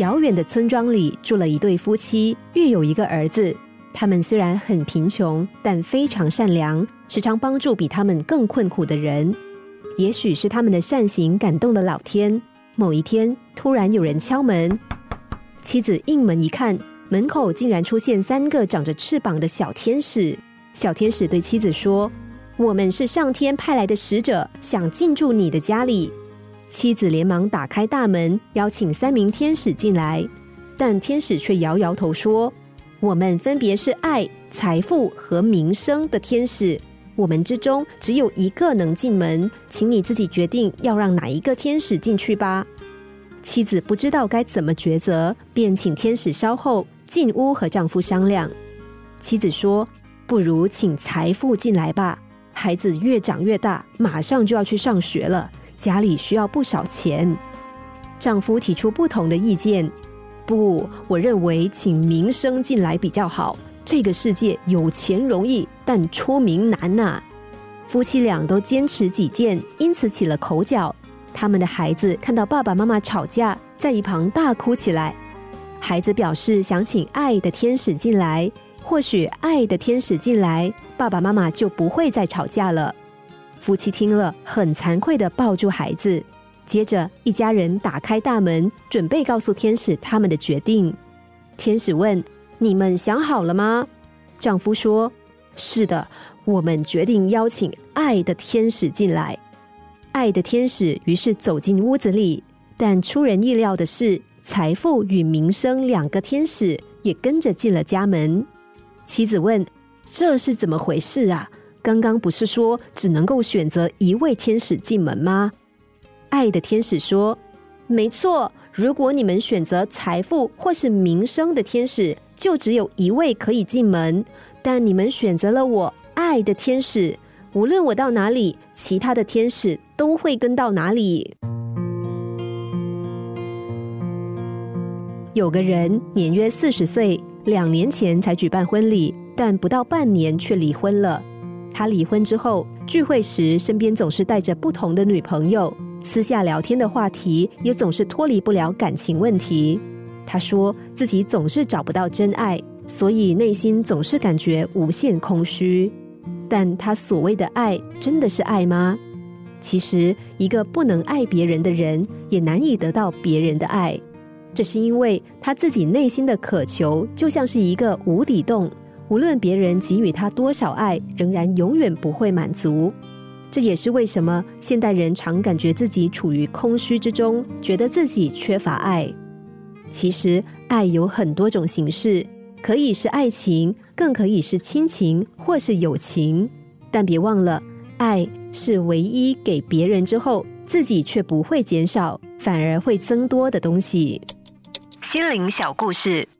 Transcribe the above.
遥远的村庄里住了一对夫妻，育有一个儿子。他们虽然很贫穷，但非常善良，时常帮助比他们更困苦的人。也许是他们的善行感动了老天。某一天，突然有人敲门，妻子应门一看，门口竟然出现三个长着翅膀的小天使。小天使对妻子说：“我们是上天派来的使者，想进驻你的家里。”妻子连忙打开大门，邀请三名天使进来，但天使却摇摇头说：“我们分别是爱、财富和名声的天使，我们之中只有一个能进门，请你自己决定要让哪一个天使进去吧。”妻子不知道该怎么抉择，便请天使稍后进屋和丈夫商量。妻子说：“不如请财富进来吧，孩子越长越大，马上就要去上学了。”家里需要不少钱，丈夫提出不同的意见。不，我认为请名声进来比较好。这个世界有钱容易，但出名难呐。夫妻俩都坚持己见，因此起了口角。他们的孩子看到爸爸妈妈吵架，在一旁大哭起来。孩子表示想请爱的天使进来，或许爱的天使进来，爸爸妈妈就不会再吵架了。夫妻听了，很惭愧的抱住孩子。接着，一家人打开大门，准备告诉天使他们的决定。天使问：“你们想好了吗？”丈夫说：“是的，我们决定邀请爱的天使进来。”爱的天使于是走进屋子里，但出人意料的是，财富与名声两个天使也跟着进了家门。妻子问：“这是怎么回事啊？”刚刚不是说只能够选择一位天使进门吗？爱的天使说：“没错，如果你们选择财富或是名声的天使，就只有一位可以进门。但你们选择了我爱的天使，无论我到哪里，其他的天使都会跟到哪里。”有个人年约四十岁，两年前才举办婚礼，但不到半年却离婚了。他离婚之后，聚会时身边总是带着不同的女朋友，私下聊天的话题也总是脱离不了感情问题。他说自己总是找不到真爱，所以内心总是感觉无限空虚。但他所谓的爱，真的是爱吗？其实，一个不能爱别人的人，也难以得到别人的爱。这是因为他自己内心的渴求，就像是一个无底洞。无论别人给予他多少爱，仍然永远不会满足。这也是为什么现代人常感觉自己处于空虚之中，觉得自己缺乏爱。其实，爱有很多种形式，可以是爱情，更可以是亲情或是友情。但别忘了，爱是唯一给别人之后，自己却不会减少，反而会增多的东西。心灵小故事。